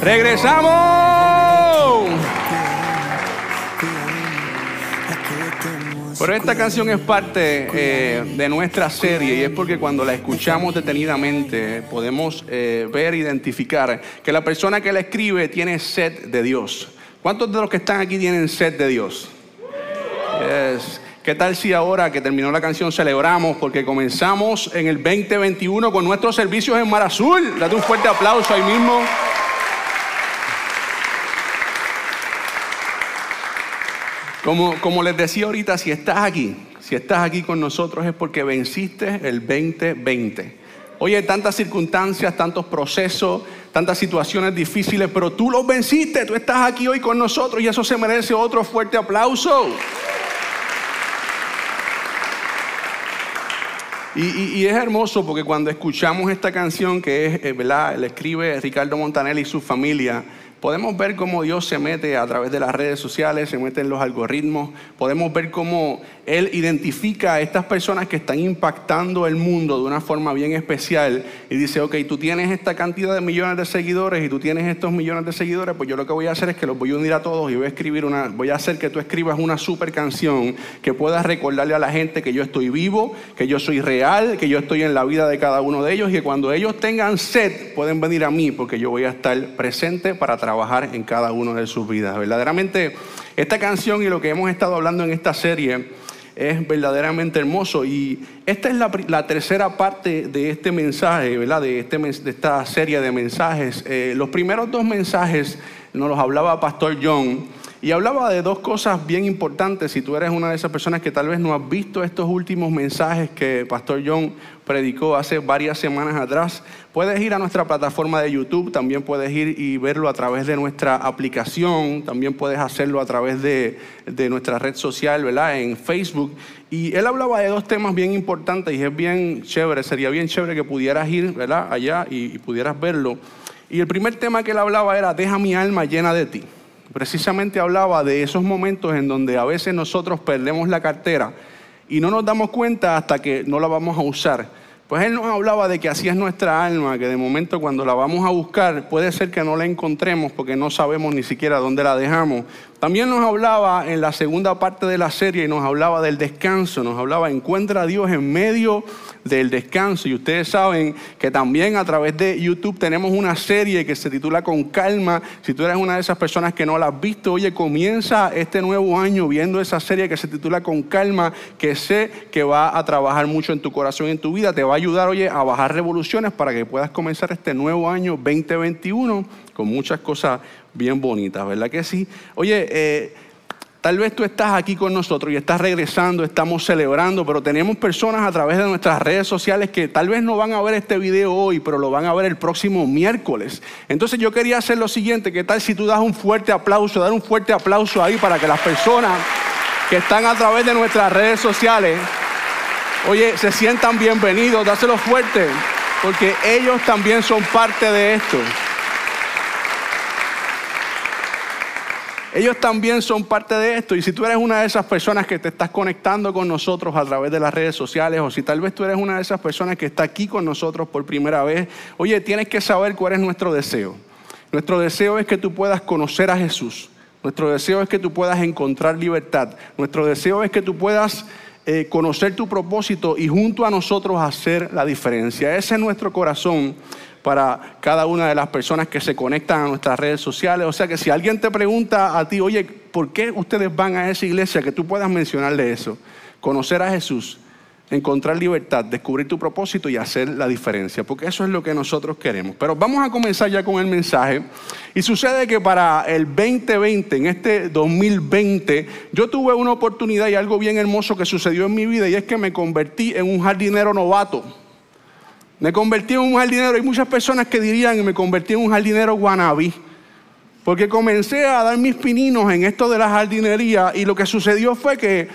¡Regresamos! Pero esta canción es parte eh, de nuestra serie y es porque cuando la escuchamos detenidamente podemos eh, ver, identificar que la persona que la escribe tiene sed de Dios. ¿Cuántos de los que están aquí tienen sed de Dios? Yes. ¿Qué tal si ahora que terminó la canción celebramos porque comenzamos en el 2021 con nuestros servicios en Mar Azul? Date un fuerte aplauso ahí mismo. Como, les decía ahorita, si estás aquí, si estás aquí con nosotros es porque venciste el 2020. Oye, tantas circunstancias, tantos procesos, tantas situaciones difíciles, pero tú los venciste, tú estás aquí hoy con nosotros y eso se merece otro fuerte aplauso. Y, y, es hermoso porque cuando escuchamos esta canción que es, eh, ¿verdad? Le escribe Ricardo Montanelli y su familia, podemos ver cómo Dios se mete a través de las redes sociales, se mete en los algoritmos, podemos ver cómo Él identifica a estas personas que están impactando el mundo de una forma bien especial y dice, ok, tú tienes esta cantidad de millones de seguidores y tú tienes estos millones de seguidores, pues yo lo que voy a hacer es que los voy a unir a todos y voy a escribir una, voy a hacer que tú escribas una super canción que puedas recordarle a la gente que yo estoy vivo, que yo soy real, que yo estoy en la vida de cada uno de ellos y que cuando ellos tengan sed pueden venir a mí porque yo voy a estar presente para trabajar trabajar en cada uno de sus vidas. Verdaderamente, esta canción y lo que hemos estado hablando en esta serie es verdaderamente hermoso. Y esta es la, tercera parte de este mensaje, este, de esta serie de mensajes. Eh, los primeros dos mensajes nos los hablaba Pastor John. Y hablaba de dos cosas bien importantes. Si tú eres una de esas personas que tal vez no has visto estos últimos mensajes que Pastor John predicó hace varias semanas atrás, puedes ir a nuestra plataforma de YouTube, también puedes ir y verlo a través de nuestra aplicación, también puedes hacerlo a través de, de nuestra red social, ¿verdad? En Facebook. Y él hablaba de dos temas bien importantes y es bien chévere, sería bien chévere que pudieras ir, ¿verdad? Allá y, y pudieras verlo. Y el primer tema que él hablaba era, deja mi alma llena de ti precisamente hablaba de esos momentos en donde a veces nosotros perdemos la cartera y no nos damos cuenta hasta que no la vamos a usar. Pues él nos hablaba de que así es nuestra alma, que de momento cuando la vamos a buscar puede ser que no la encontremos porque no sabemos ni siquiera dónde la dejamos. También nos hablaba en la segunda parte de la serie, nos hablaba del descanso, nos hablaba, encuentra a Dios en medio del descanso. Y ustedes saben que también a través de YouTube tenemos una serie que se titula Con Calma. Si tú eres una de esas personas que no la has visto, oye, comienza este nuevo año viendo esa serie que se titula Con Calma, que sé que va a trabajar mucho en tu corazón y en tu vida. Te va a ayudar, oye, a bajar revoluciones para que puedas comenzar este nuevo año 2021 con muchas cosas bien bonitas, ¿verdad que sí? Oye, eh, tal vez tú estás aquí con nosotros y estás regresando, estamos celebrando, pero tenemos personas a través de nuestras redes sociales que tal vez no van a ver este video hoy, pero lo van a ver el próximo miércoles. Entonces yo quería hacer lo siguiente, ¿qué tal si tú das un fuerte aplauso, dar un fuerte aplauso ahí para que las personas que están a través de nuestras redes sociales, oye, se sientan bienvenidos, dáselo fuerte, porque ellos también son parte de esto. Ellos también son parte de esto. Y si tú eres una de esas personas que te estás conectando con nosotros a través de las redes sociales, o si tal vez tú eres una de esas personas que está aquí con nosotros por primera vez, oye, tienes que saber cuál es nuestro deseo. Nuestro deseo es que tú puedas conocer a Jesús. Nuestro deseo es que tú puedas encontrar libertad. Nuestro deseo es que tú puedas eh, conocer tu propósito y junto a nosotros hacer la diferencia. Ese es nuestro corazón para cada una de las personas que se conectan a nuestras redes sociales. O sea que si alguien te pregunta a ti, oye, ¿por qué ustedes van a esa iglesia? Que tú puedas mencionarle eso. Conocer a Jesús, encontrar libertad, descubrir tu propósito y hacer la diferencia, porque eso es lo que nosotros queremos. Pero vamos a comenzar ya con el mensaje. Y sucede que para el 2020, en este 2020, yo tuve una oportunidad y algo bien hermoso que sucedió en mi vida y es que me convertí en un jardinero novato. Me convertí en un jardinero. Hay muchas personas que dirían que me convertí en un jardinero guanabí. Porque comencé a dar mis pininos en esto de la jardinería y lo que sucedió fue que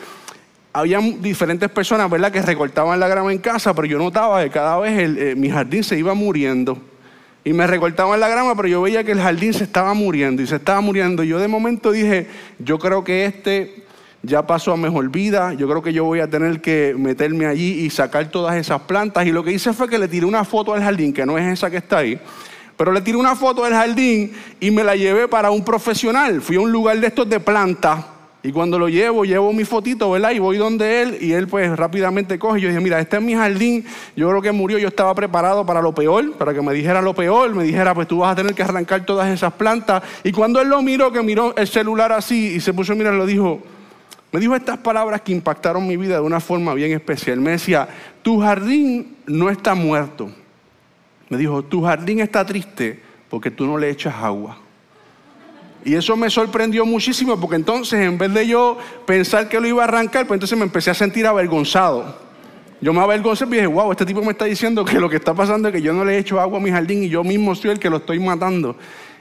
había diferentes personas, ¿verdad?, que recortaban la grama en casa, pero yo notaba que cada vez eh, mi jardín se iba muriendo. Y me recortaban la grama, pero yo veía que el jardín se estaba muriendo y se estaba muriendo. Y yo de momento dije, yo creo que este ya pasó a mejor vida, yo creo que yo voy a tener que meterme allí y sacar todas esas plantas. Y lo que hice fue que le tiré una foto al jardín, que no es esa que está ahí, pero le tiré una foto del jardín y me la llevé para un profesional. Fui a un lugar de estos de planta y cuando lo llevo, llevo mi fotito, ¿verdad? Y voy donde él y él pues rápidamente coge. Yo dije, mira, este es mi jardín. Yo creo que murió, yo estaba preparado para lo peor, para que me dijera lo peor. Me dijera, pues tú vas a tener que arrancar todas esas plantas. Y cuando él lo miró, que miró el celular así y se puso a mirar, lo dijo, me dijo estas palabras que impactaron mi vida de una forma bien especial. Me decía, tu jardín no está muerto. Me dijo, tu jardín está triste porque tú no le echas agua. Y eso me sorprendió muchísimo porque entonces en vez de yo pensar que lo iba a arrancar, pues entonces me empecé a sentir avergonzado. Yo me avergoncé y dije, wow, este tipo me está diciendo que lo que está pasando es que yo no le echo agua a mi jardín y yo mismo soy el que lo estoy matando.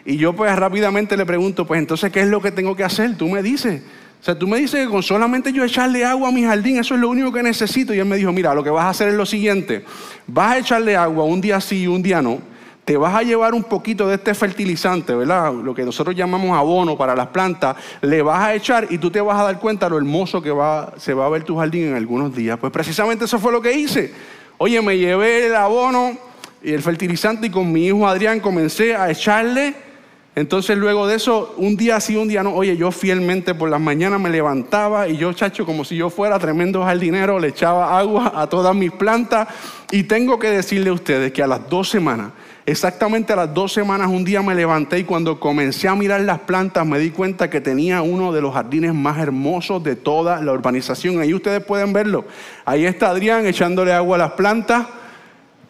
Y yo pues rápidamente le pregunto, pues entonces, ¿qué es lo que tengo que hacer? Tú me dices. O sea, tú me dices que con solamente yo echarle agua a mi jardín, eso es lo único que necesito. Y él me dijo, mira, lo que vas a hacer es lo siguiente, vas a echarle agua un día sí y un día no te vas a llevar un poquito de este fertilizante, ¿verdad? Lo que nosotros llamamos abono para las plantas, le vas a echar y tú te vas a dar cuenta lo hermoso que va, se va a ver tu jardín en algunos días. Pues precisamente eso fue lo que hice. Oye, me llevé el abono y el fertilizante y con mi hijo Adrián comencé a echarle. Entonces luego de eso, un día sí, un día no, oye, yo fielmente por las mañanas me levantaba y yo, chacho, como si yo fuera tremendo jardinero, le echaba agua a todas mis plantas. Y tengo que decirle a ustedes que a las dos semanas, Exactamente a las dos semanas un día me levanté y cuando comencé a mirar las plantas me di cuenta que tenía uno de los jardines más hermosos de toda la urbanización. Ahí ustedes pueden verlo. Ahí está Adrián echándole agua a las plantas.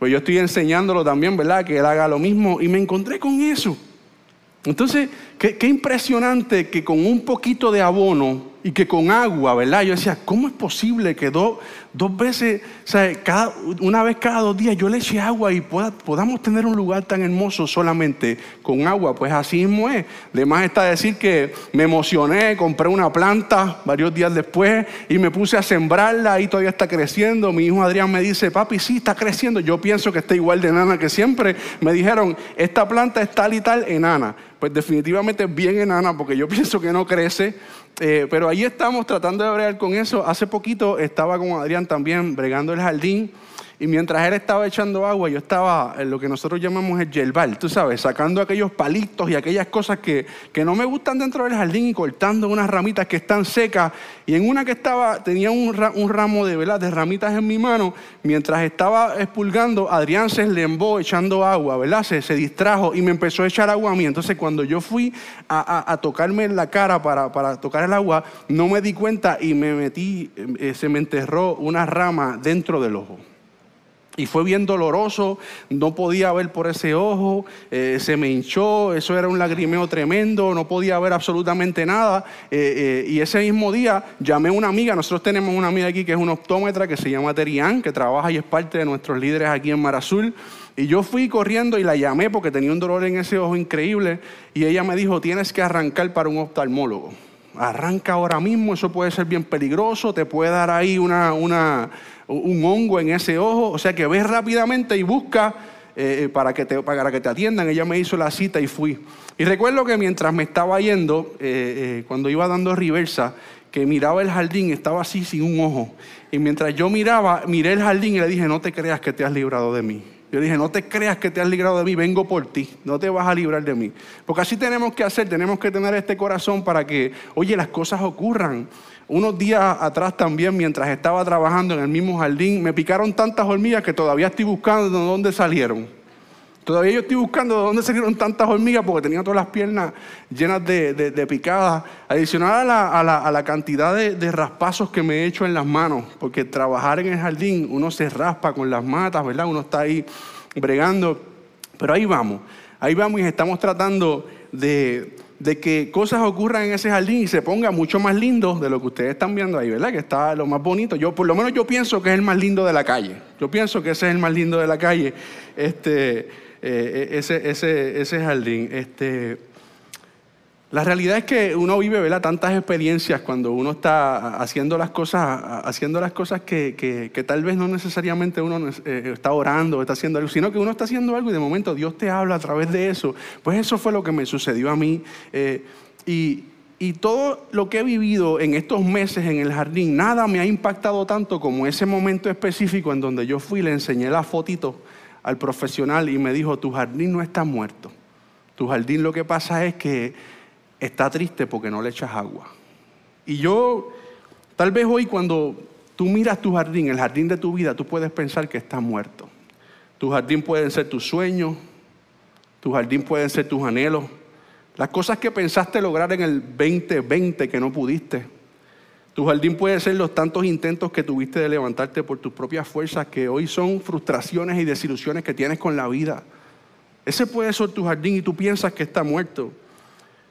Pues yo estoy enseñándolo también, ¿verdad? Que él haga lo mismo. Y me encontré con eso. Entonces, qué, impresionante que con un poquito de abono y que con agua, ¿verdad? Yo decía, ¿cómo es posible que dos, dos veces, o cada, una vez cada dos días yo le eche agua y podamos tener un lugar tan hermoso solamente con agua? Pues así mismo es. Además está decir que me emocioné, compré una planta varios días después y me puse a sembrarla y todavía está creciendo. Mi hijo Adrián me dice, papi, sí, está creciendo. Yo pienso que está igual de enana que siempre. Me dijeron, esta planta es tal y tal enana. Pues definitivamente es bien enana porque yo pienso que no crece eh, pero ahí estamos tratando de bregar con eso. Hace poquito estaba con Adrián también bregando el jardín y mientras él estaba echando agua, yo estaba en lo que nosotros llamamos el yerbal, tú sabes, sacando aquellos palitos y aquellas cosas que, que no me gustan dentro del jardín y cortando unas ramitas que están secas. Y en una que estaba, tenía un, ramo de, ¿verdad? de ramitas en mi mano, mientras estaba expulgando, Adrián se lembó echando agua, ¿verdad? Se, distrajo y me empezó a echar agua a mí. Entonces cuando yo fui a, tocarme en la cara para, tocar el agua, no me di cuenta y me metí, eh, se me enterró una rama dentro del ojo. Y fue bien doloroso, no podía ver por ese ojo, eh, se me hinchó, eso era un lagrimeo tremendo, no podía ver absolutamente nada. Eh, eh, y ese mismo día llamé a una amiga, nosotros tenemos una amiga aquí que es una optómetra que se llama Terian, que trabaja y es parte de nuestros líderes aquí en Mar Azul. Y yo fui corriendo y la llamé porque tenía un dolor en ese ojo increíble. Y ella me dijo, tienes que arrancar para un oftalmólogo. Arranca ahora mismo, eso puede ser bien peligroso, te puede dar ahí una... una un hongo en ese ojo, o sea que ves rápidamente y busca eh, eh, para, que te, para que te atiendan. Ella me hizo la cita y fui. Y recuerdo que mientras me estaba yendo, eh, cuando iba dando reversa, que miraba el jardín, estaba así sin un ojo. Y mientras yo miraba, miré el jardín y le dije, no te creas que te has librado de mí. Yo dije, no te creas que te has librado de mí, vengo por ti, no te vas a librar de mí. Porque así tenemos que hacer, tenemos que tener este corazón para que, oye, las cosas ocurran. Unos días atrás también, mientras estaba trabajando en el mismo jardín, me picaron tantas hormigas que todavía estoy buscando de dónde salieron. Todavía yo estoy buscando de dónde salieron tantas hormigas porque tenía todas las piernas llenas de, picadas. Adicional a la, cantidad de, raspazos que me he hecho en las manos, porque trabajar en el jardín uno se raspa con las matas, ¿verdad? Uno está ahí bregando. Pero ahí vamos, ahí vamos y estamos tratando de de que cosas ocurran en ese jardín y se ponga mucho más lindo de lo que ustedes están viendo ahí, ¿verdad? Que está lo más bonito. Yo, por lo menos yo pienso que es el más lindo de la calle. Yo pienso que ese es el más lindo de la calle, este, eh, ese, ese, ese, jardín. Este, La realidad es que uno vive ¿verdad? tantas experiencias cuando uno está haciendo las cosas, haciendo las cosas que, tal vez no necesariamente uno eh, está orando, está haciendo algo, sino que uno está haciendo algo y de momento Dios te habla a través de eso. Pues eso fue lo que me sucedió a mí. Eh, y, y todo lo que he vivido en estos meses en el jardín, nada me ha impactado tanto como ese momento específico en donde yo fui y le enseñé la fotito al profesional y me dijo, tu jardín no está muerto. Tu jardín lo que pasa es que está triste porque no le echas agua. Y yo, tal vez hoy cuando tú miras tu jardín, el jardín de tu vida, tú puedes pensar que está muerto. Tu jardín pueden ser tus sueños, tu jardín pueden ser tus anhelos, las cosas que pensaste lograr en el 2020 que no pudiste. Tu jardín puede ser los tantos intentos que tuviste de levantarte por tus propias fuerzas, que hoy son frustraciones y desilusiones que tienes con la vida. Ese puede ser tu jardín y tú piensas que está muerto.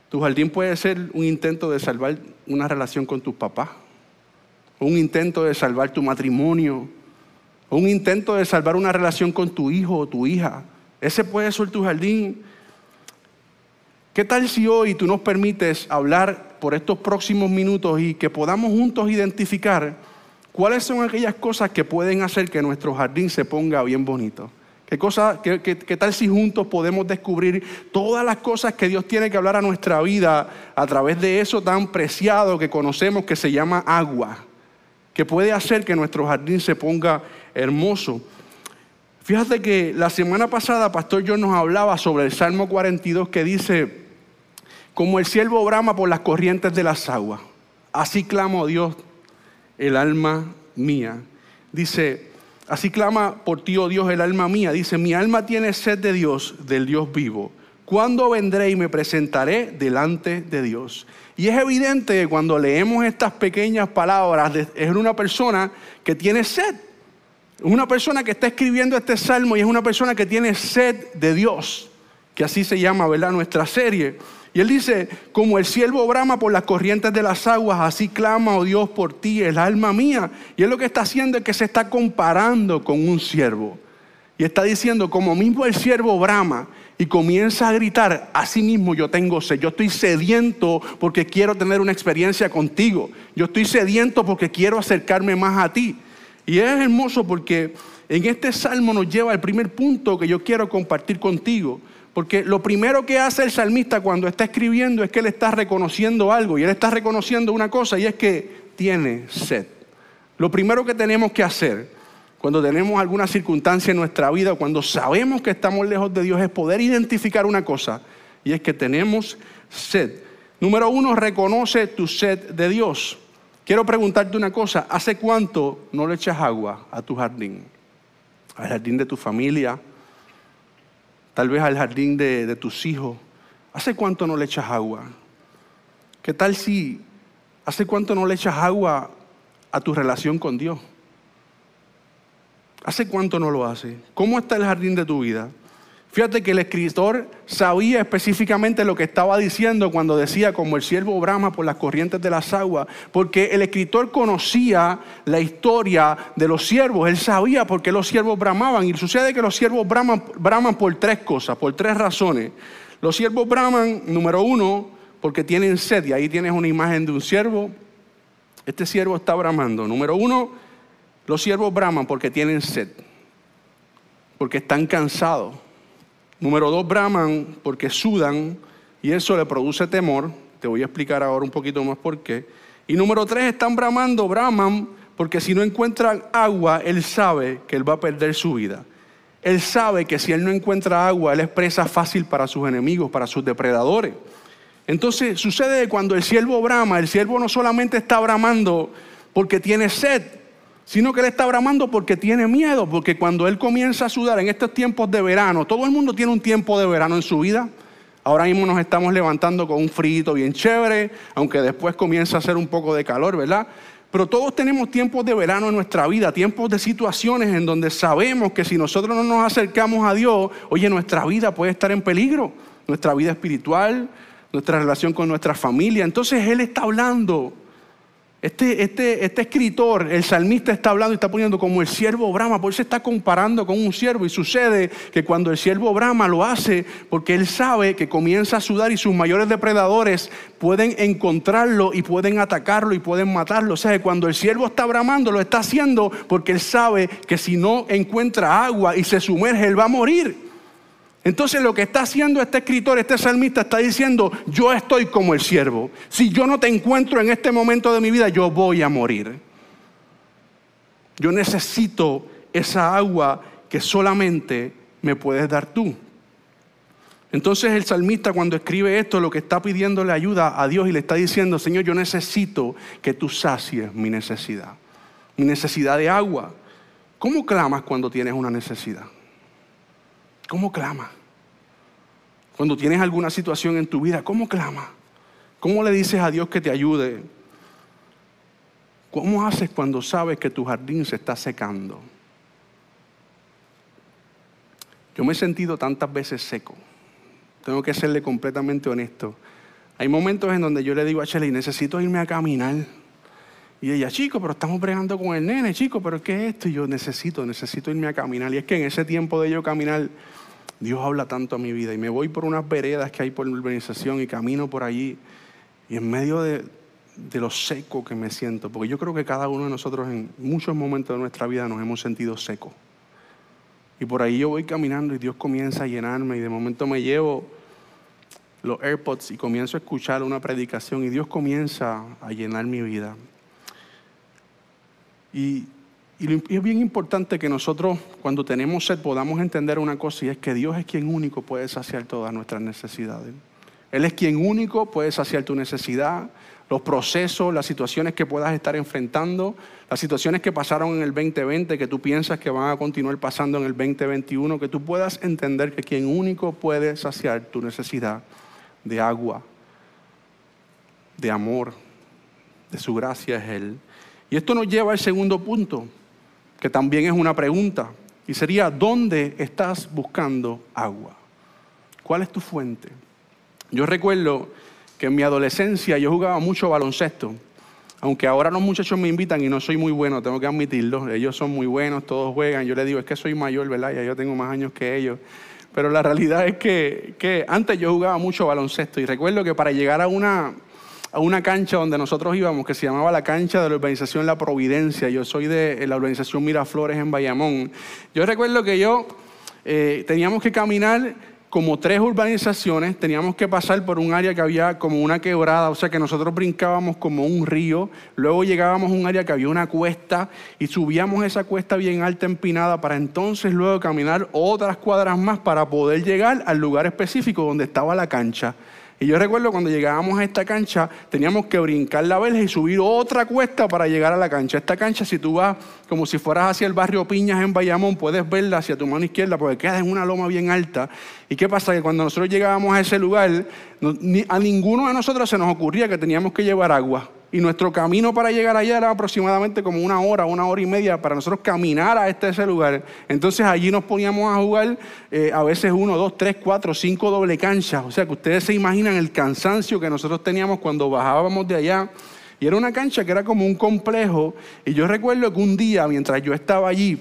Tu jardín puede ser un intento de salvar una relación con tus papás, un intento de salvar tu matrimonio, un intento de salvar una relación con tu hijo o tu hija. Ese puede ser tu jardín. ¿Qué tal si hoy tú nos permites hablar por estos próximos minutos y que podamos juntos identificar cuáles son aquellas cosas que pueden hacer que nuestro jardín se ponga bien bonito? ¿Qué, cosa, qué, tal si juntos podemos descubrir todas las cosas que Dios tiene que hablar a nuestra vida a través de eso tan preciado que conocemos que se llama agua? Que puede hacer que nuestro jardín se ponga hermoso. Fíjate que la semana pasada Pastor John nos hablaba sobre el Salmo 42 que dice, como el siervo brama por las corrientes de las aguas, así clamo a Dios el alma mía. Dice, Así clama por ti, oh Dios, el alma mía. Dice, mi alma tiene sed de Dios, del Dios vivo. ¿Cuándo vendré y me presentaré delante de Dios? Y es evidente que cuando leemos estas pequeñas palabras, es una persona que tiene sed. Es una persona que está escribiendo este salmo y es una persona que tiene sed de Dios, que así se llama, ¿verdad? Nuestra serie. Y él dice, como el siervo brama por las corrientes de las aguas, así clama, oh Dios, por ti, el alma mía. Y él lo que está haciendo es que se está comparando con un siervo. Y está diciendo, como mismo el siervo brama y comienza a gritar, así mismo yo tengo sed, yo estoy sediento porque quiero tener una experiencia contigo. Yo estoy sediento porque quiero acercarme más a ti. Y es hermoso porque en este salmo nos lleva al primer punto que yo quiero compartir contigo. Porque lo primero que hace el salmista cuando está escribiendo es que él está reconociendo algo y él está reconociendo una cosa y es que tiene sed. Lo primero que tenemos que hacer cuando tenemos alguna circunstancia en nuestra vida, cuando sabemos que estamos lejos de Dios, es poder identificar una cosa y es que tenemos sed. Número uno, reconoce tu sed de Dios. Quiero preguntarte una cosa, ¿hace cuánto no le echas agua a tu jardín? Al jardín de tu familia, tal vez al jardín de, tus hijos. ¿Hace cuánto no le echas agua? ¿Qué tal si hace cuánto no le echas agua a tu relación con Dios? ¿Hace cuánto no lo hace? ¿Cómo está el jardín de tu vida? Fíjate que el escritor sabía específicamente lo que estaba diciendo cuando decía como el siervo brama por las corrientes de las aguas, porque el escritor conocía la historia de los siervos, él sabía por qué los siervos bramaban y sucede que los siervos braman, braman por tres cosas, por tres razones. Los siervos braman, número uno, porque tienen sed y ahí tienes una imagen de un siervo. Este siervo está bramando. Número uno, los siervos braman porque tienen sed, porque están cansados Número dos, braman porque sudan y eso le produce temor. Te voy a explicar ahora un poquito más por qué. Y número tres, están bramando, braman porque si no encuentran agua, él sabe que él va a perder su vida. Él sabe que si él no encuentra agua, él es presa fácil para sus enemigos, para sus depredadores. Entonces sucede cuando el siervo brama, el siervo no solamente está bramando porque tiene sed, sino que él está bramando porque tiene miedo, porque cuando él comienza a sudar en estos tiempos de verano, todo el mundo tiene un tiempo de verano en su vida. Ahora mismo nos estamos levantando con un frío bien chévere, aunque después comienza a hacer un poco de calor, ¿verdad? Pero todos tenemos tiempos de verano en nuestra vida, tiempos de situaciones en donde sabemos que si nosotros no nos acercamos a Dios, oye, nuestra vida puede estar en peligro, nuestra vida espiritual, nuestra relación con nuestra familia. Entonces Él está hablando Este, este, este, escritor, el salmista está hablando y está poniendo como el siervo Brahma, por eso está comparando con un siervo y sucede que cuando el siervo Brahma lo hace, porque él sabe que comienza a sudar y sus mayores depredadores pueden encontrarlo y pueden atacarlo y pueden matarlo. O sea, cuando el siervo está bramando, lo está haciendo porque él sabe que si no encuentra agua y se sumerge, él va a morir. Entonces lo que está haciendo este escritor, este salmista, está diciendo, yo estoy como el siervo. Si yo no te encuentro en este momento de mi vida, yo voy a morir. Yo necesito esa agua que solamente me puedes dar tú. Entonces el salmista cuando escribe esto, lo que está pidiéndole ayuda a Dios y le está diciendo, Señor, yo necesito que tú sacies mi necesidad, mi necesidad de agua. ¿Cómo clamas cuando tienes una necesidad? ¿Cómo clamas? Cuando tienes alguna situación en tu vida, ¿cómo clamas? ¿Cómo le dices a Dios que te ayude? ¿Cómo haces cuando sabes que tu jardín se está secando? Yo me he sentido tantas veces seco. Tengo que serle completamente honesto. Hay momentos en donde yo le digo a Shelly, necesito irme a caminar. Y ella, chico, pero estamos bregando con el nene, chico, pero ¿qué es esto? Y yo necesito, necesito irme a caminar. Y es que en ese tiempo de yo caminar, Dios habla tanto a mi vida y me voy por unas veredas que hay por la urbanización y camino por allí y en medio de, lo seco que me siento, porque yo creo que cada uno de nosotros en muchos momentos de nuestra vida nos hemos sentido secos. Y por ahí yo voy caminando y Dios comienza a llenarme y de momento me llevo los AirPods y comienzo a escuchar una predicación y Dios comienza a llenar mi vida. Y y es bien importante que nosotros, cuando tenemos sed, podamos entender una cosa y es que Dios es quien único puede saciar todas nuestras necesidades. Él es quien único puede saciar tu necesidad, los procesos, las situaciones que puedas estar enfrentando, las situaciones que pasaron en el 2020, que tú piensas que van a continuar pasando en el 2021, que tú puedas entender que quien único puede saciar tu necesidad de agua, de amor, de su gracia es Él. Y esto nos lleva al segundo punto que también es una pregunta, y sería, ¿dónde estás buscando agua? ¿Cuál es tu fuente? Yo recuerdo que en mi adolescencia yo jugaba mucho baloncesto, aunque ahora los muchachos me invitan y no soy muy bueno, tengo que admitirlo, ellos son muy buenos, todos juegan, yo les digo, es que soy mayor, ¿verdad? Ya yo tengo más años que ellos, pero la realidad es que, que antes yo jugaba mucho baloncesto y recuerdo que para llegar a una, a una cancha donde nosotros íbamos, que se llamaba la cancha de la organización La Providencia. Yo soy de la organización Miraflores en Bayamón. Yo recuerdo que yo eh, teníamos que caminar como tres urbanizaciones, teníamos que pasar por un área que había como una quebrada, o sea que nosotros brincábamos como un río, luego llegábamos a un área que había una cuesta y subíamos esa cuesta bien alta, empinada, para entonces luego caminar otras cuadras más para poder llegar al lugar específico donde estaba la cancha. Y yo recuerdo cuando llegábamos a esta cancha, teníamos que brincar la verja y subir otra cuesta para llegar a la cancha. Esta cancha, si tú vas como si fueras hacia el barrio Piñas en Bayamón, puedes verla hacia tu mano izquierda porque queda en una loma bien alta. ¿Y qué pasa? Que cuando nosotros llegábamos a ese lugar, a ninguno de nosotros se nos ocurría que teníamos que llevar agua. Y nuestro camino para llegar allá era aproximadamente como una hora, una hora y media para nosotros caminar a este ese lugar. Entonces allí nos poníamos a jugar eh, a veces uno, dos, tres, cuatro, cinco doble canchas. O sea que ustedes se imaginan el cansancio que nosotros teníamos cuando bajábamos de allá. Y era una cancha que era como un complejo. Y yo recuerdo que un día, mientras yo estaba allí,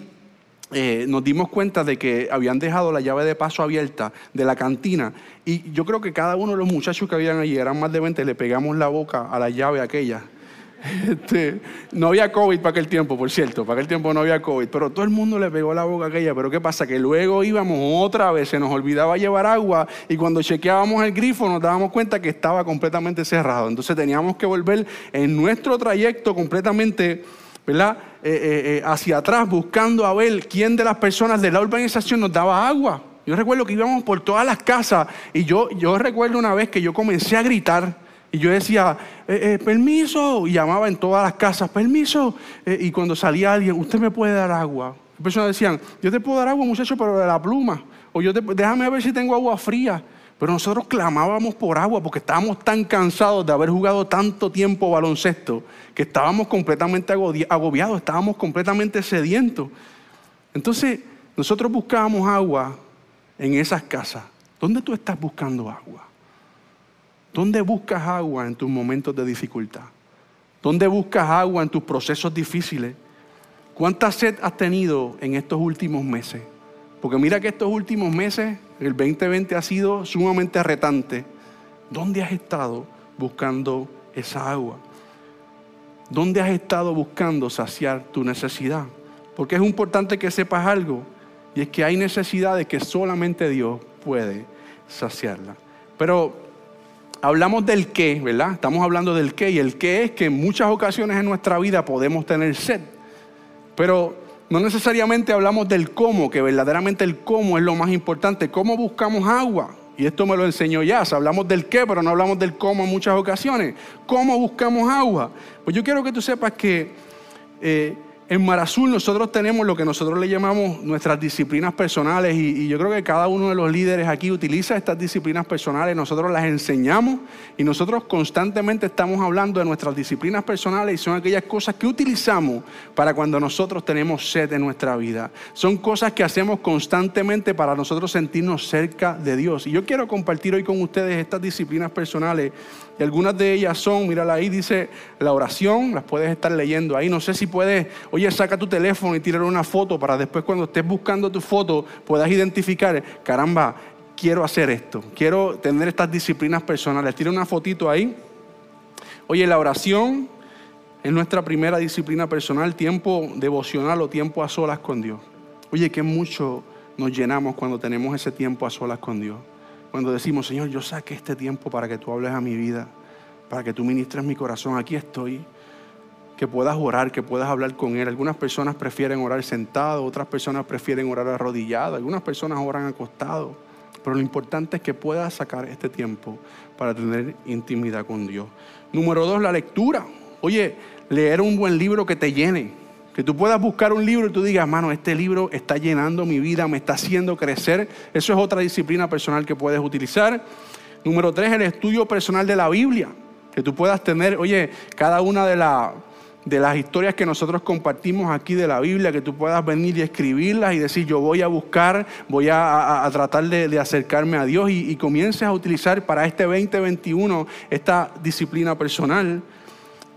eh, nos dimos cuenta de que habían dejado la llave de paso abierta de la cantina y yo creo que cada uno de los muchachos que habían allí, eran más de 20, le pegamos la boca a la llave aquella. Este, no había COVID para aquel tiempo, por cierto, para aquel tiempo no había COVID, pero todo el mundo le pegó la boca a aquella. Pero ¿qué pasa? Que luego íbamos otra vez, se nos olvidaba llevar agua y cuando chequeábamos el grifo nos dábamos cuenta que estaba completamente cerrado. Entonces teníamos que volver en nuestro trayecto completamente ¿verdad? Eh, eh, eh, hacia atrás buscando a ver quién de las personas de la urbanización nos daba agua. Yo recuerdo que íbamos por todas las casas y yo, yo recuerdo una vez que yo comencé a gritar y yo decía, permiso, y llamaba en todas las casas, permiso, y cuando salía alguien, usted me puede dar agua. Las personas decían, yo te puedo dar agua, muchacho, pero de la pluma, o yo te, déjame ver si tengo agua fría. Pero nosotros clamábamos por agua porque estábamos tan cansados de haber jugado tanto tiempo baloncesto que estábamos completamente agobiados, estábamos completamente sedientos. Entonces, nosotros buscábamos agua en esas casas. ¿Dónde tú estás buscando agua? ¿Dónde buscas agua en tus momentos de dificultad? ¿Dónde buscas agua en tus procesos difíciles? ¿Cuánta sed has tenido en estos últimos meses? Porque mira que estos últimos meses, el 2020 ha sido sumamente retante. ¿Dónde has estado buscando esa agua? ¿Dónde has estado buscando saciar tu necesidad? Porque es importante que sepas algo, y es que hay necesidades que solamente Dios puede saciarla. Pero hablamos del qué, ¿verdad? Estamos hablando del qué, y el qué es que en muchas ocasiones en nuestra vida podemos tener sed. Pero no necesariamente hablamos del cómo, que verdaderamente el cómo es lo más importante. ¿Cómo buscamos agua? Y esto me lo enseñó ya. Hablamos del qué, pero no hablamos del cómo en muchas ocasiones. ¿Cómo buscamos agua? Pues yo quiero que tú sepas que eh, en Marazul nosotros tenemos lo que nosotros le llamamos nuestras disciplinas personales y, yo creo que cada uno de los líderes aquí utiliza estas disciplinas personales, nosotros las enseñamos y nosotros constantemente estamos hablando de nuestras disciplinas personales y son aquellas cosas que utilizamos para cuando nosotros tenemos sed en nuestra vida. Son cosas que hacemos constantemente para nosotros sentirnos cerca de Dios. Y yo quiero compartir hoy con ustedes estas disciplinas personales y algunas de ellas son, mírala ahí, dice la oración, las puedes estar leyendo ahí. No sé si puedes, oye, saca tu teléfono y tirar una foto para después cuando estés buscando tu foto puedas identificar, caramba, quiero hacer esto, quiero tener estas disciplinas personales. Tira una fotito ahí. Oye, la oración es nuestra primera disciplina personal, tiempo devocional o tiempo a solas con Dios. Oye, qué mucho nos llenamos cuando tenemos ese tiempo a solas con Dios. Cuando decimos, Señor, yo saqué este tiempo para que tú hables a mi vida, para que tú ministres mi corazón, aquí estoy. Que puedas orar, que puedas hablar con Él. Algunas personas prefieren orar sentado, otras personas prefieren orar arrodillado, algunas personas oran acostado. Pero lo importante es que puedas sacar este tiempo para tener intimidad con Dios. Número dos, la lectura. Oye, leer un buen libro que te llene que tú puedas buscar un libro y tú digas, mano, este libro está llenando mi vida, me está haciendo crecer. Eso es otra disciplina personal que puedes utilizar. Número tres, el estudio personal de la Biblia. Que tú puedas tener, oye, cada una de, de las historias que nosotros compartimos aquí de la Biblia, que tú puedas venir y escribirlas y decir, yo voy a buscar, voy a, tratar de, acercarme a Dios y, y comiences a utilizar para este 2021 esta disciplina personal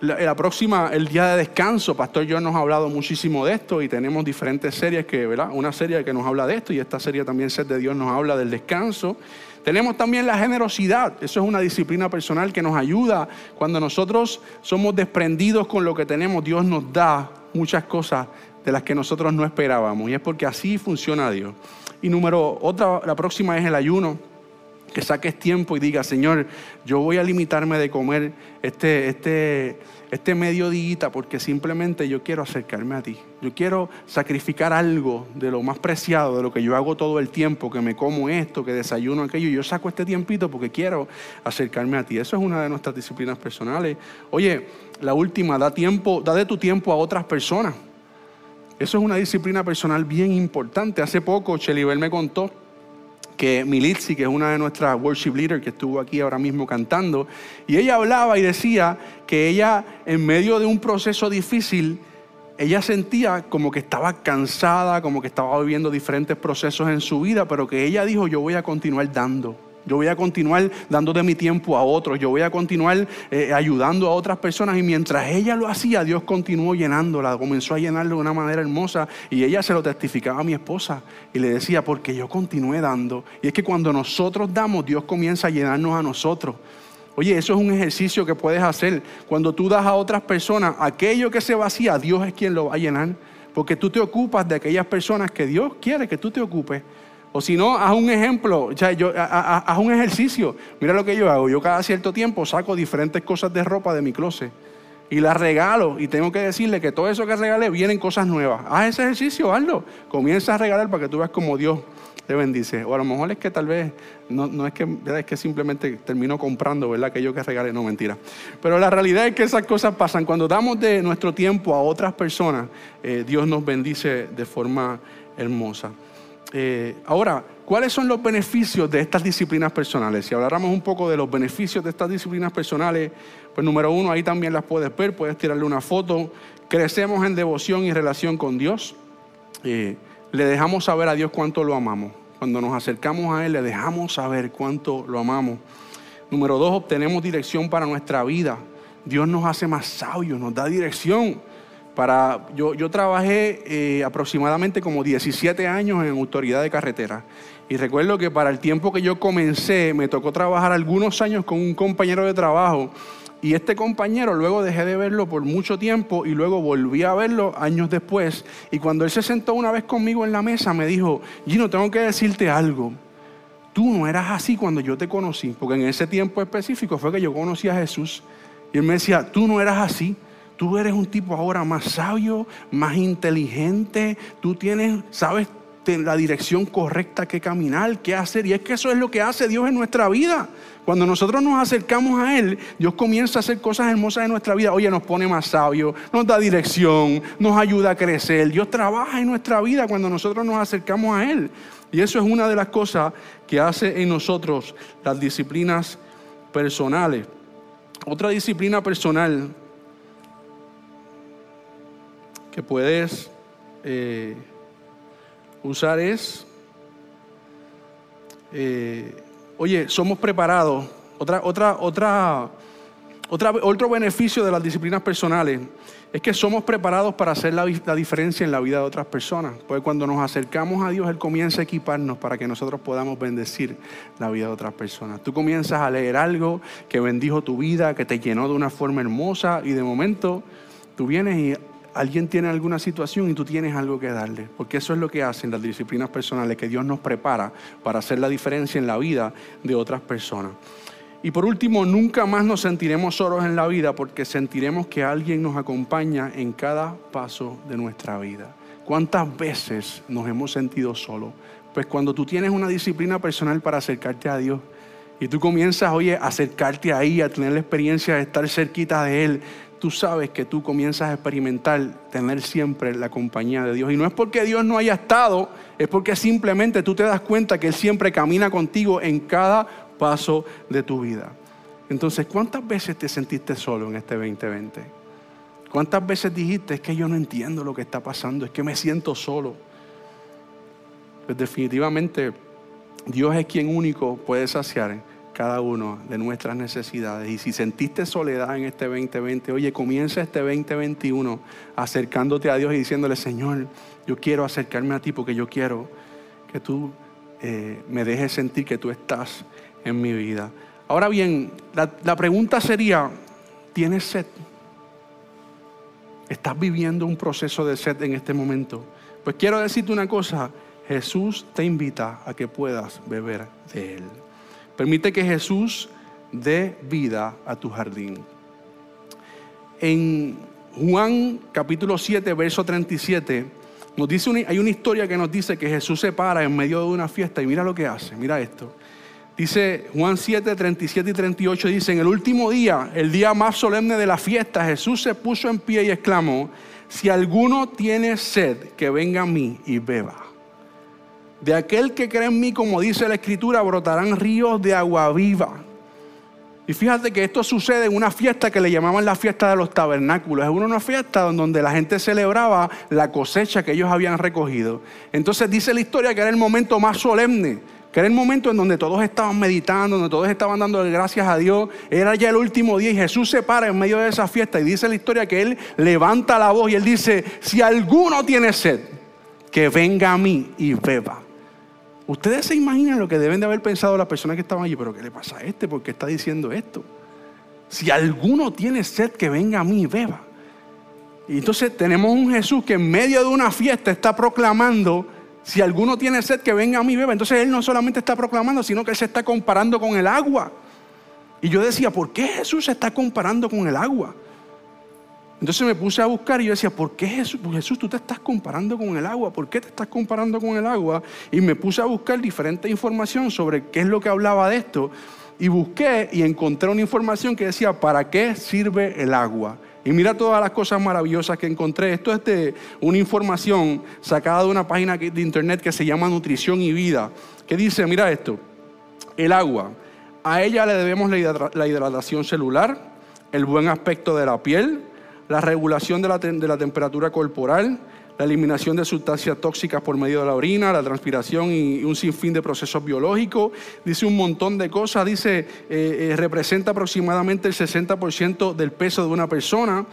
la, próxima, el día de descanso, Pastor John nos ha hablado muchísimo de esto y tenemos diferentes series que, ¿verdad? Una serie que nos habla de esto y esta serie también, Ser de Dios, nos habla del descanso. Tenemos también la generosidad, eso es una disciplina personal que nos ayuda cuando nosotros somos desprendidos con lo que tenemos, Dios nos da muchas cosas de las que nosotros no esperábamos y es porque así funciona Dios. Y número otra, la próxima es el ayuno que saques tiempo y digas, Señor, yo voy a limitarme de comer este, este, este mediodía porque simplemente yo quiero acercarme a ti. Yo quiero sacrificar algo de lo más preciado, de lo que yo hago todo el tiempo, que me como esto, que desayuno aquello. Yo saco este tiempito porque quiero acercarme a ti. Eso es una de nuestras disciplinas personales. Oye, la última, da tiempo, da de tu tiempo a otras personas. Eso es una disciplina personal bien importante. Hace poco Chelibel me contó que Militzi, que es una de nuestras worship leaders que estuvo aquí ahora mismo cantando, y ella hablaba y decía que ella en medio de un proceso difícil, ella sentía como que estaba cansada, como que estaba viviendo diferentes procesos en su vida, pero que ella dijo, yo voy a continuar dando. Yo voy a continuar dando de mi tiempo a otros. Yo voy a continuar eh, ayudando a otras personas. Y mientras ella lo hacía, Dios continuó llenándola. Comenzó a llenarla de una manera hermosa. Y ella se lo testificaba a mi esposa. Y le decía, porque yo continué dando. Y es que cuando nosotros damos, Dios comienza a llenarnos a nosotros. Oye, eso es un ejercicio que puedes hacer. Cuando tú das a otras personas aquello que se vacía, Dios es quien lo va a llenar. Porque tú te ocupas de aquellas personas que Dios quiere que tú te ocupes. O si no, haz un ejemplo, haz un ejercicio. Mira lo que yo hago. Yo cada cierto tiempo saco diferentes cosas de ropa de mi closet y las regalo. Y tengo que decirle que todo eso que regalé vienen cosas nuevas. Haz ese ejercicio, hazlo. Comienza a regalar para que tú veas como Dios te bendice. O a lo mejor es que tal vez, no, es, que, es que simplemente termino comprando, ¿verdad? Aquello que regalé, no mentira. Pero la realidad es que esas cosas pasan. Cuando damos de nuestro tiempo a otras personas, eh, Dios nos bendice de forma hermosa. Eh, ahora, ¿cuáles son los beneficios de estas disciplinas personales? Si habláramos un poco de los beneficios de estas disciplinas personales, pues número uno, ahí también las puedes ver, puedes tirarle una foto. Crecemos en devoción y relación con Dios. Eh, le dejamos saber a Dios cuánto lo amamos. Cuando nos acercamos a Él, le dejamos saber cuánto lo amamos. Número dos, obtenemos dirección para nuestra vida. Dios nos hace más sabios, nos da dirección. Yo trabajé eh, aproximadamente como 17 años en autoridad de carretera. Y recuerdo que para el tiempo que yo comencé, me tocó trabajar algunos años con un compañero de trabajo. Y este compañero luego dejé de verlo por mucho tiempo y luego volví a verlo años después. Y cuando él se sentó una vez conmigo en la mesa, me dijo, Gino, tengo que decirte algo. Tú no eras así cuando yo te conocí, porque en ese tiempo específico fue que yo conocí a Jesús. Y él me decía, tú no eras así. Tú eres un tipo ahora más sabio, más inteligente. Tú tienes, sabes la dirección correcta que caminar, qué hacer. Y es que eso es lo que hace Dios en nuestra vida. Cuando nosotros nos acercamos a Él, Dios comienza a hacer cosas hermosas en nuestra vida. Oye, nos pone más sabios, nos da dirección, nos ayuda a crecer. Dios trabaja en nuestra vida cuando nosotros nos acercamos a Él. Y eso es una de las cosas que hace en nosotros las disciplinas personales. Otra disciplina personal que puedes eh, usar es, eh, oye, somos preparados. Otra, otra, otra, otra, otro beneficio de las disciplinas personales es que somos preparados para hacer la, la, diferencia en la vida de otras personas. Porque cuando nos acercamos a Dios, Él comienza a equiparnos para que nosotros podamos bendecir la vida de otras personas. Tú comienzas a leer algo que bendijo tu vida, que te llenó de una forma hermosa y de momento tú vienes y alguien tiene alguna situación y tú tienes algo que darle. Porque eso es lo que hacen las disciplinas personales, que Dios nos prepara para hacer la diferencia en la vida de otras personas. Y por último, nunca más nos sentiremos solos en la vida porque sentiremos que alguien nos acompaña en cada paso de nuestra vida. ¿Cuántas veces nos hemos sentido solos? Pues cuando tú tienes una disciplina personal para acercarte a Dios y tú comienzas, oye, a acercarte ahí, a tener la experiencia de estar cerquita de Él, tú sabes que tú comienzas a experimentar tener siempre la compañía de Dios. Y no es porque Dios no haya estado, es porque simplemente tú te das cuenta que Él siempre camina contigo en cada paso de tu vida. Entonces, ¿cuántas veces te sentiste solo en este 2020? ¿Cuántas veces dijiste, es que yo no entiendo lo que está pasando, es que me siento solo? Pues definitivamente Dios es quien único puede saciar cada uno de nuestras necesidades. Y si sentiste soledad en este 2020, oye, comienza este 2021 acercándote a Dios y diciéndole, Señor, yo quiero acercarme a ti porque yo quiero que tú eh, me dejes sentir que tú estás en mi vida. Ahora bien, la, la pregunta sería, ¿tienes sed? ¿Estás viviendo un proceso de sed en este momento? Pues quiero decirte una cosa, Jesús te invita a que puedas beber de Él. Permite que Jesús dé vida a tu jardín. En Juan capítulo 7, verso 37, nos dice hay una historia que nos dice que Jesús se para en medio de una fiesta y mira lo que hace, mira esto. Dice Juan 7, 37 y 38, dice, en el último día, el día más solemne de la fiesta, Jesús se puso en pie y exclamó, si alguno tiene sed, que venga a mí y beba. De aquel que cree en mí, como dice la escritura, brotarán ríos de agua viva. Y fíjate que esto sucede en una fiesta que le llamaban la fiesta de los tabernáculos. Es una fiesta donde la gente celebraba la cosecha que ellos habían recogido. Entonces dice la historia que era el momento más solemne, que era el momento en donde todos estaban meditando, donde todos estaban dando gracias a Dios. Era ya el último día y Jesús se para en medio de esa fiesta y dice la historia que él levanta la voz y él dice, si alguno tiene sed, que venga a mí y beba. Ustedes se imaginan lo que deben de haber pensado las personas que estaban allí, pero ¿qué le pasa a este? ¿Por qué está diciendo esto? Si alguno tiene sed, que venga a mí y beba. Y entonces tenemos un Jesús que en medio de una fiesta está proclamando, si alguno tiene sed, que venga a mí y beba. Entonces Él no solamente está proclamando, sino que Él se está comparando con el agua. Y yo decía, ¿por qué Jesús se está comparando con el agua? Entonces me puse a buscar y yo decía, ¿por qué Jesús? Pues Jesús, tú te estás comparando con el agua. ¿Por qué te estás comparando con el agua? Y me puse a buscar diferente información sobre qué es lo que hablaba de esto. Y busqué y encontré una información que decía, ¿para qué sirve el agua? Y mira todas las cosas maravillosas que encontré. Esto es de una información sacada de una página de internet que se llama Nutrición y Vida, que dice, mira esto, el agua, a ella le debemos la hidratación celular, el buen aspecto de la piel, la regulación de la, temperatura corporal, la eliminación de sustancias tóxicas por medio de la orina, la transpiración y un sinfín de procesos biológicos. Dice un montón de cosas, dice, eh, eh, representa aproximadamente el 60% del peso de una persona.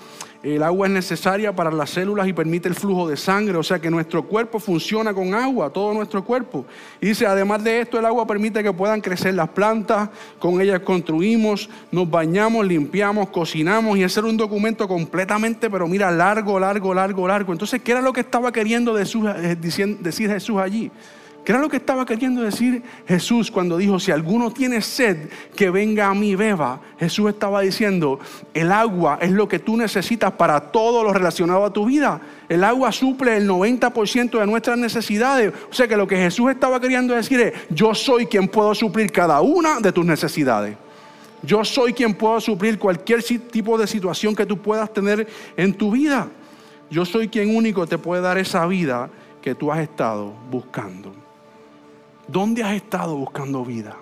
El agua es necesaria para las células y permite el flujo de sangre, o sea que nuestro cuerpo funciona con agua, todo nuestro cuerpo. Y dice, además de esto, el agua permite que puedan crecer las plantas, con ellas construimos, nos bañamos, limpiamos, cocinamos y era un documento completamente, pero mira, largo, largo, largo, largo. Entonces, ¿qué era lo que estaba queriendo eh, decir Jesús allí? ¿Qué era lo que estaba queriendo decir Jesús cuando dijo, si alguno tiene sed, que venga a mí beba? Jesús estaba diciendo, el agua es lo que tú necesitas para todo lo relacionado a tu vida. El agua suple el 90% de nuestras necesidades. O sea que lo que Jesús estaba queriendo decir es, yo soy quien puedo suplir cada una de tus necesidades. Yo soy quien puedo suplir cualquier tipo de situación que tú puedas tener en tu vida. Yo soy quien único te puede dar esa vida que tú has estado buscando. ¿Dónde has estado buscando vida?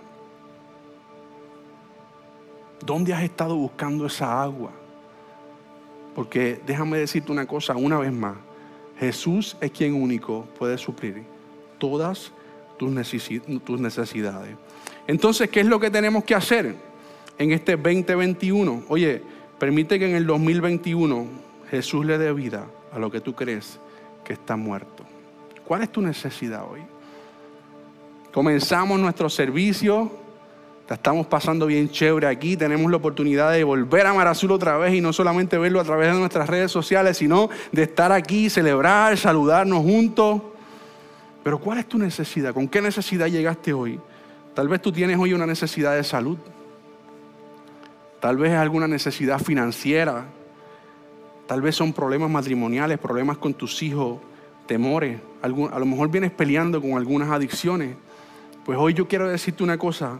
¿Dónde has estado buscando esa agua? Porque déjame decirte una cosa una vez más. Jesús es quien único puede suplir todas tus necesidades. Entonces, ¿qué es lo que tenemos que hacer en este 2021? Oye, permite que en el 2021 Jesús le dé vida a lo que tú crees que está muerto. ¿Cuál es tu necesidad hoy? Comenzamos nuestro servicio, la estamos pasando bien chévere aquí, tenemos la oportunidad de volver a Marazul otra vez y no solamente verlo a través de nuestras redes sociales, sino de estar aquí, celebrar, saludarnos juntos. Pero ¿cuál es tu necesidad? ¿Con qué necesidad llegaste hoy? Tal vez tú tienes hoy una necesidad de salud. Tal vez es alguna necesidad financiera. Tal vez son problemas matrimoniales, problemas con tus hijos, temores. A lo mejor vienes peleando con algunas adicciones. Pues hoy yo quiero decirte una cosa.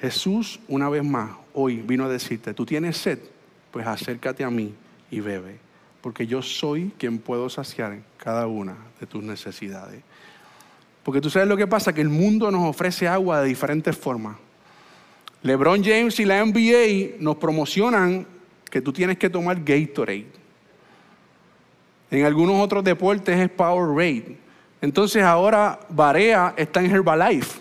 Jesús, una vez más, hoy vino a decirte, tú tienes sed, pues acércate a mí y bebe, porque yo soy quien puedo saciar cada una de tus necesidades. Porque tú sabes lo que pasa, que el mundo nos ofrece agua de diferentes formas. LeBron James y la NBA nos promocionan que tú tienes que tomar Gatorade. En algunos otros deportes es Powerade. Entonces ahora Barea está en Herbalife.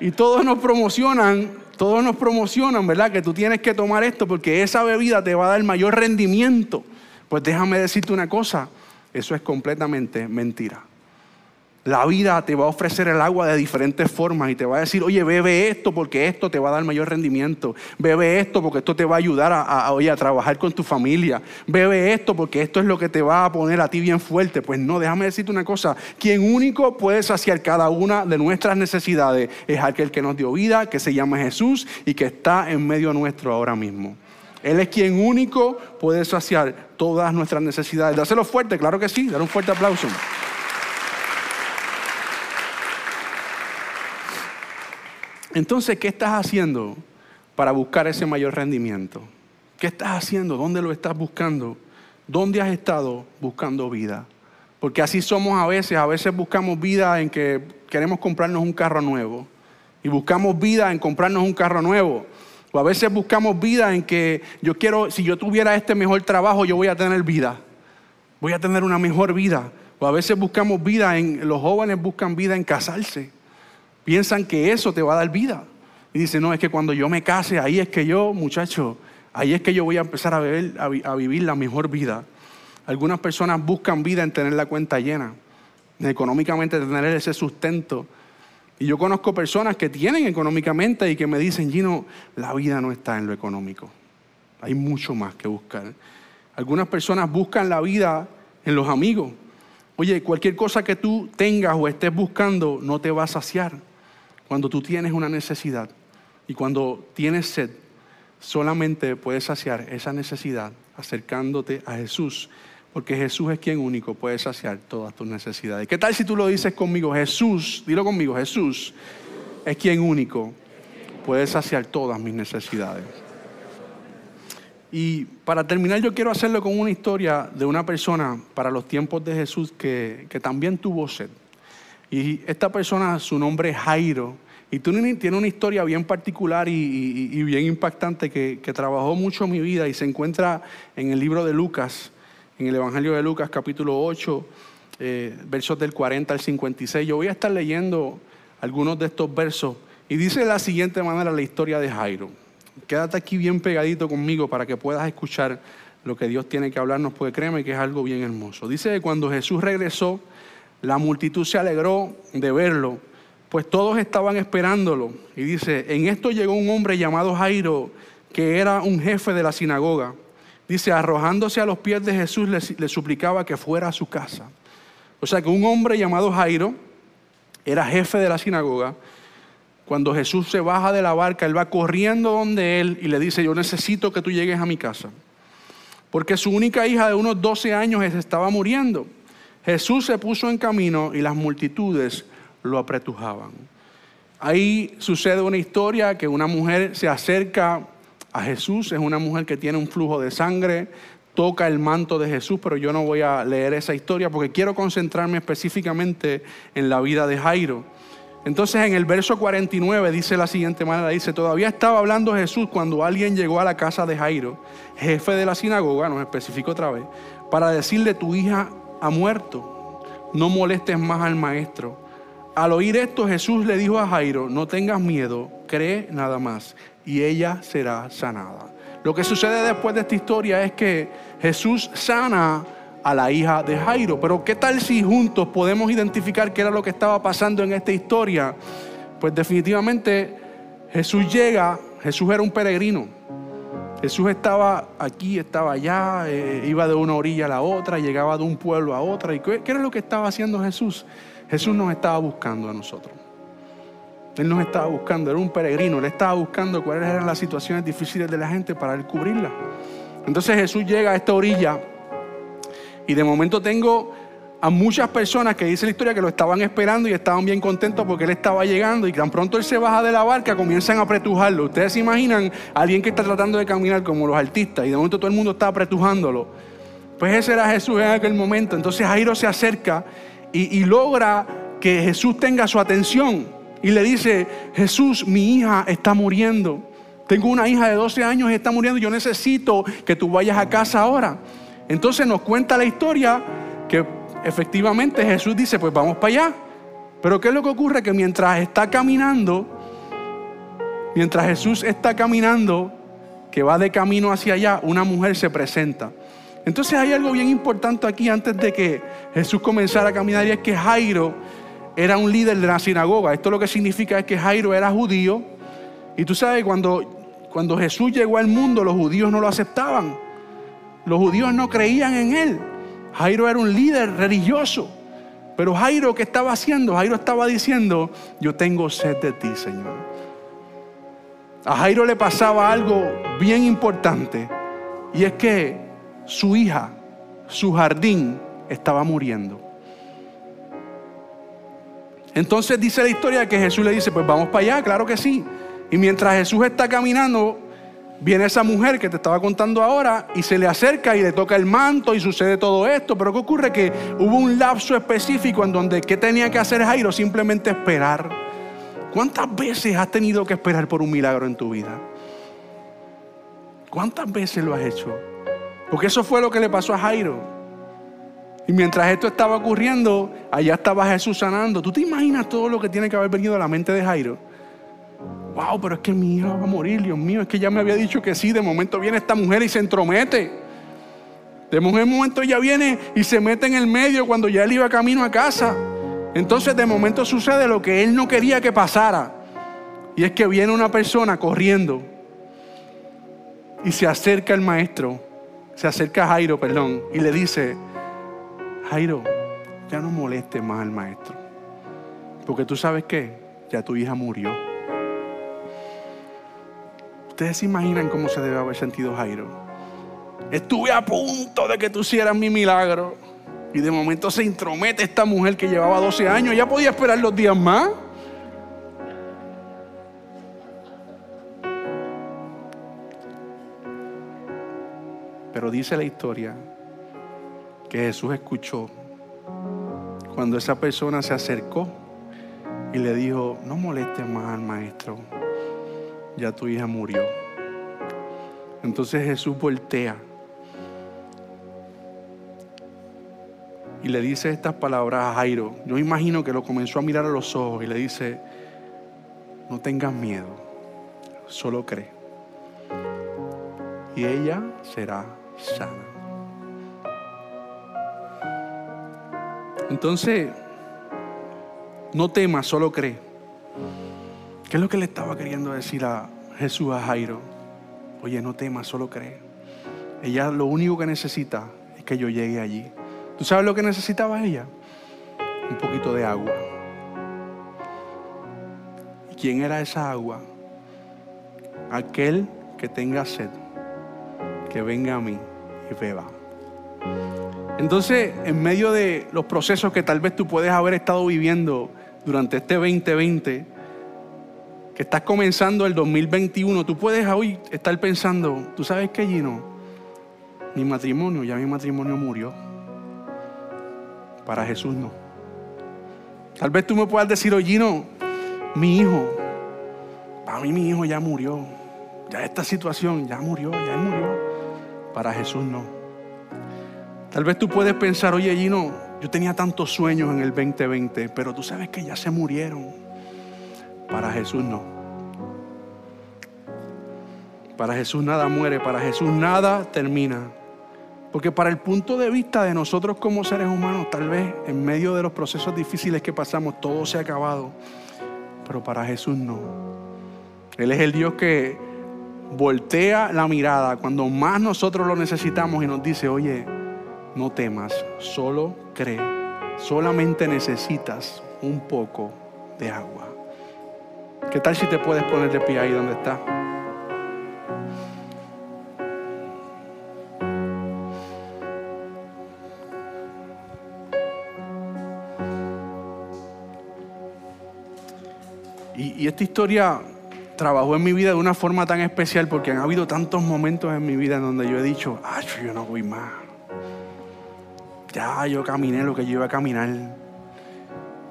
Y todos nos promocionan, todos nos promocionan, ¿verdad? Que tú tienes que tomar esto porque esa bebida te va a dar mayor rendimiento. Pues déjame decirte una cosa, eso es completamente mentira. La vida te va a ofrecer el agua de diferentes formas y te va a decir, oye, bebe esto porque esto te va a dar mayor rendimiento. Bebe esto porque esto te va a ayudar a, a, trabajar con tu familia. Bebe esto porque esto es lo que te va a poner a ti bien fuerte. Pues no, déjame decirte una cosa. Quien único puede saciar cada una de nuestras necesidades es aquel que nos dio vida, que se llama Jesús y que está en medio nuestro ahora mismo. Él es quien único puede saciar todas nuestras necesidades. Dáselo fuerte, claro que sí. Dar un fuerte aplauso. Entonces, ¿qué estás haciendo para buscar ese mayor rendimiento? ¿Qué estás haciendo? ¿Dónde lo estás buscando? ¿Dónde has estado buscando vida? Porque así somos a veces. A veces buscamos vida en que queremos comprarnos un carro nuevo. Y buscamos vida en comprarnos un carro nuevo. O a veces buscamos vida en que yo quiero, si yo tuviera este mejor trabajo, yo voy a tener vida. Voy a tener una mejor vida. O a veces buscamos vida en, los jóvenes buscan vida en casarse. Piensan que eso te va a dar vida. Y dicen, no, es que cuando yo me case, ahí es que yo, muchacho, ahí es que yo voy a empezar a, a, vivir la mejor vida. Algunas personas buscan vida en tener la cuenta llena, económicamente tener ese sustento. Y yo conozco personas que tienen económicamente y que me dicen, Gino, la vida no está en lo económico. Hay mucho más que buscar. Algunas personas buscan la vida en los amigos. Oye, cualquier cosa que tú tengas o estés buscando no te va a saciar cuando tú tienes una necesidad y cuando tienes sed, solamente puedes saciar esa necesidad acercándote a Jesús, porque Jesús es quien único puede saciar todas tus necesidades. ¿Qué tal si tú lo dices conmigo? Jesús, dilo conmigo, Jesús es quien único puede saciar todas mis necesidades. Y para terminar yo quiero hacerlo con una historia de una persona para los tiempos de Jesús que, que también tuvo sed. Y esta persona, su nombre es Jairo, y tiene una historia bien particular y, bien impactante que, trabajó mucho mi vida y se encuentra en el libro de Lucas, en el Evangelio de Lucas capítulo 8, eh, versos del 40 al 56. Yo voy a estar leyendo algunos de estos versos y dice de la siguiente manera la historia de Jairo. Quédate aquí bien pegadito conmigo para que puedas escuchar lo que Dios tiene que hablarnos, porque créeme que es algo bien hermoso. Dice que cuando Jesús regresó, la multitud se alegró de verlo, pues todos estaban esperándolo. Y dice, en esto llegó un hombre llamado Jairo, que era un jefe de la sinagoga. Dice, arrojándose a los pies de Jesús, le, le suplicaba que fuera a su casa. O sea que un hombre llamado Jairo era jefe de la sinagoga. Cuando Jesús se baja de la barca, él va corriendo donde él y le dice, yo necesito que tú llegues a mi casa. Porque su única hija de unos 12 años estaba muriendo. Jesús se puso en camino y las multitudes lo apretujaban. Ahí sucede una historia que una mujer se acerca a Jesús, es una mujer que tiene un flujo de sangre, toca el manto de Jesús, pero yo no voy a leer esa historia porque quiero concentrarme específicamente en la vida de Jairo. Entonces en el verso 49 dice la siguiente manera, dice, todavía estaba hablando Jesús cuando alguien llegó a la casa de Jairo, jefe de la sinagoga, nos especifico otra vez, para decirle, tu hija ha muerto, no molestes más al maestro. Al oír esto Jesús le dijo a Jairo, no tengas miedo, cree nada más y ella será sanada. Lo que sucede después de esta historia es que Jesús sana a la hija de Jairo. Pero ¿qué tal si juntos podemos identificar qué era lo que estaba pasando en esta historia? Pues definitivamente Jesús llega, Jesús era un peregrino. Jesús estaba aquí, estaba allá, eh, iba de una orilla a la otra, llegaba de un pueblo a otra. ¿Y qué, qué era lo que estaba haciendo Jesús? Jesús nos estaba buscando a nosotros. Él nos estaba buscando, era un peregrino, él estaba buscando cuáles eran las situaciones difíciles de la gente para él cubrirlas. Entonces Jesús llega a esta orilla y de momento tengo a muchas personas que dice la historia que lo estaban esperando y estaban bien contentos porque él estaba llegando y tan pronto él se baja de la barca comienzan a apretujarlo. Ustedes se imaginan a alguien que está tratando de caminar como los artistas y de momento todo el mundo está apretujándolo. Pues ese era Jesús en aquel momento. Entonces Jairo se acerca y, logra que Jesús tenga su atención y le dice, Jesús, mi hija está muriendo. Tengo una hija de 12 años y está muriendo. Yo necesito que tú vayas a casa ahora. Entonces nos cuenta la historia que efectivamente Jesús dice, pues vamos para allá. Pero ¿qué es lo que ocurre? Que mientras está caminando, mientras Jesús está caminando, que va de camino hacia allá, una mujer se presenta. Entonces hay algo bien importante aquí antes de que Jesús comenzara a caminar y es que Jairo era un líder de la sinagoga. Esto lo que significa es que Jairo era judío. Y tú sabes, cuando, cuando Jesús llegó al mundo, los judíos no lo aceptaban. Los judíos no creían en él. Jairo era un líder religioso. Pero Jairo, ¿qué estaba haciendo? Jairo estaba diciendo, yo tengo sed de ti, Señor. A Jairo le pasaba algo bien importante. Y es que su hija, su jardín, estaba muriendo. Entonces dice la historia que Jesús le dice, pues vamos para allá, claro que sí. Y mientras Jesús está caminando, viene esa mujer que te estaba contando ahora y se le acerca y le toca el manto y sucede todo esto. Pero ¿qué ocurre? Que hubo un lapso específico en donde ¿qué tenía que hacer Jairo? Simplemente esperar. ¿Cuántas veces has tenido que esperar por un milagro en tu vida? ¿Cuántas veces lo has hecho? Porque eso fue lo que le pasó a Jairo. Y mientras esto estaba ocurriendo, allá estaba Jesús sanando. ¿Tú te imaginas todo lo que tiene que haber venido a la mente de Jairo? Wow, pero es que mi hija va a morir, Dios mío, es que ya me había dicho que sí. De momento viene esta mujer y se entromete. De momento ella viene y se mete en el medio cuando ya él iba camino a casa. Entonces de momento sucede lo que él no quería que pasara. Y es que viene una persona corriendo y se acerca al maestro, se acerca a Jairo, perdón, y le dice, Jairo, ya no moleste más al maestro. Porque tú sabes qué, ya tu hija murió. Ustedes se imaginan cómo se debe haber sentido Jairo. Estuve a punto de que tú hicieras mi milagro. Y de momento se intromete esta mujer que llevaba 12 años. Ya podía esperar los días más. Pero dice la historia que Jesús escuchó cuando esa persona se acercó y le dijo, no molestes más al maestro, ya tu hija murió. Entonces Jesús voltea y le dice estas palabras a Jairo. Yo imagino que lo comenzó a mirar a los ojos y le dice, no tengas miedo, solo cree. Y ella será sana. Entonces, no temas, solo cree. ¿Qué es lo que le estaba queriendo decir a Jesús a Jairo? Oye, no temas, solo cree. Ella lo único que necesita es que yo llegue allí. ¿Tú sabes lo que necesitaba ella? Un poquito de agua. ¿Y quién era esa agua? Aquel que tenga sed, que venga a mí y beba. Entonces, en medio de los procesos que tal vez tú puedes haber estado viviendo durante este 2020, que estás comenzando el 2021, tú puedes hoy estar pensando, tú sabes que Gino, mi matrimonio, ya mi matrimonio murió. Para Jesús no. Tal vez tú me puedas decir, oye, Gino, mi hijo, para mí mi hijo ya murió. Ya esta situación ya murió, ya murió. Para Jesús no. Tal vez tú puedes pensar, oye Gino, yo tenía tantos sueños en el 2020, pero tú sabes que ya se murieron. Para Jesús no. Para Jesús nada muere, para Jesús nada termina. Porque para el punto de vista de nosotros como seres humanos, tal vez en medio de los procesos difíciles que pasamos, todo se ha acabado. Pero para Jesús no. Él es el Dios que voltea la mirada cuando más nosotros lo necesitamos y nos dice, oye, no temas, solo cree. Solamente necesitas un poco de agua. ¿Qué tal si te puedes poner de pie ahí donde estás? Y, esta historia trabajó en mi vida de una forma tan especial porque han habido tantos momentos en mi vida en donde yo he dicho, ay, yo no voy más. Ya yo caminé lo que yo iba a caminar.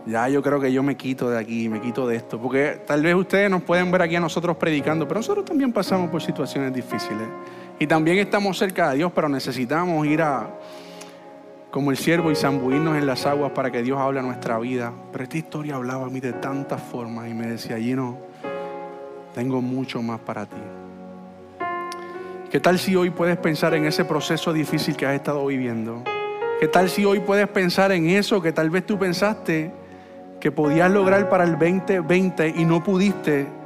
Ya yo creo que yo me quito de aquí, me quito de esto. Porque tal vez ustedes nos pueden ver aquí a nosotros predicando, pero nosotros también pasamos por situaciones difíciles. Y también estamos cerca de Dios, pero necesitamos ir a, como el siervo y zambuirnos en las aguas para que Dios hable a nuestra vida. Pero esta historia hablaba a mí de tantas formas y me decía, no tengo mucho más para ti. ¿Qué tal si hoy puedes pensar en ese proceso difícil que has estado viviendo? ¿Qué tal si hoy puedes pensar en eso que tal vez tú pensaste que podías lograr para el 2020 y no pudiste?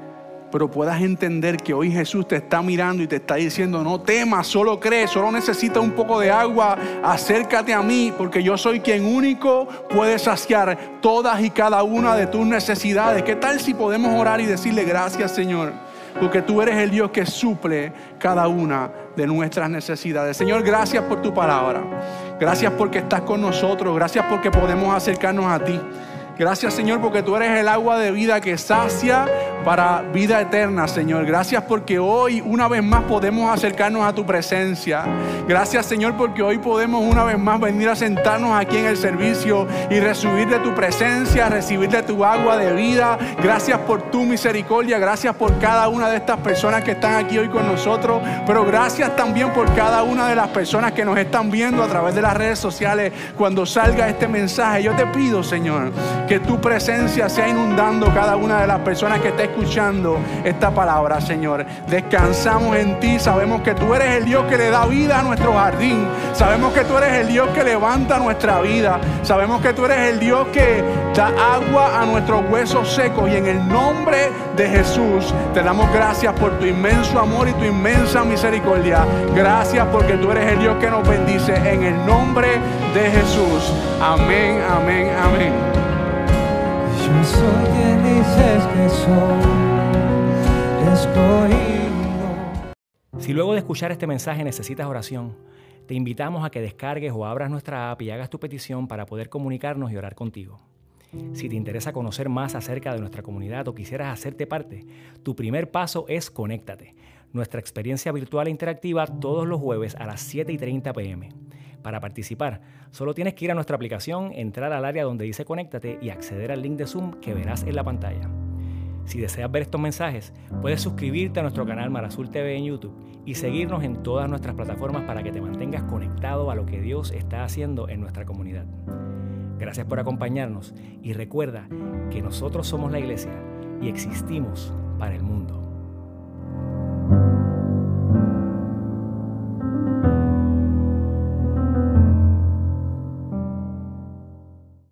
Pero puedas entender que hoy Jesús te está mirando y te está diciendo, no temas, solo crees, solo necesitas un poco de agua, acércate a mí, porque yo soy quien único puede saciar todas y cada una de tus necesidades. ¿Qué tal si podemos orar y decirle gracias Señor? Porque tú eres el Dios que suple cada una de nuestras necesidades. Señor, gracias por tu palabra. Gracias porque estás con nosotros. Gracias porque podemos acercarnos a ti. Gracias Señor porque tú eres el agua de vida que sacia para vida eterna, Señor. Gracias porque hoy una vez más podemos acercarnos a tu presencia. Gracias, Señor, porque hoy podemos una vez más venir a sentarnos aquí en el servicio y recibir de tu presencia, recibir de tu agua de vida. Gracias por tu misericordia, gracias por cada una de estas personas que están aquí hoy con nosotros, pero gracias también por cada una de las personas que nos están viendo a través de las redes sociales cuando salga este mensaje. Yo te pido, Señor, que tu presencia sea inundando cada una de las personas que estén escuchando esta palabra, Señor. Descansamos en ti, sabemos que tú eres el Dios que le da vida a nuestro jardín. Sabemos que tú eres el Dios que levanta nuestra vida. Sabemos que tú eres el Dios que da agua a nuestros huesos secos. Y en el nombre de Jesús te damos gracias por tu inmenso amor y tu inmensa misericordia. Gracias porque tú eres el Dios que nos bendice. En el nombre de Jesús. Amén, amén, amén. Si luego de escuchar este mensaje necesitas oración, te invitamos a que descargues o abras nuestra app y hagas tu petición para poder comunicarnos y orar contigo. Si te interesa conocer más acerca de nuestra comunidad o quisieras hacerte parte, tu primer paso es conéctate. Nuestra experiencia virtual e interactiva todos los jueves a las 7 y 30 pm. Para participar, solo tienes que ir a nuestra aplicación, entrar al área donde dice conéctate y acceder al link de Zoom que verás en la pantalla. Si deseas ver estos mensajes, puedes suscribirte a nuestro canal Marazul TV en YouTube y seguirnos en todas nuestras plataformas para que te mantengas conectado a lo que Dios está haciendo en nuestra comunidad. Gracias por acompañarnos y recuerda que nosotros somos la iglesia y existimos para el mundo.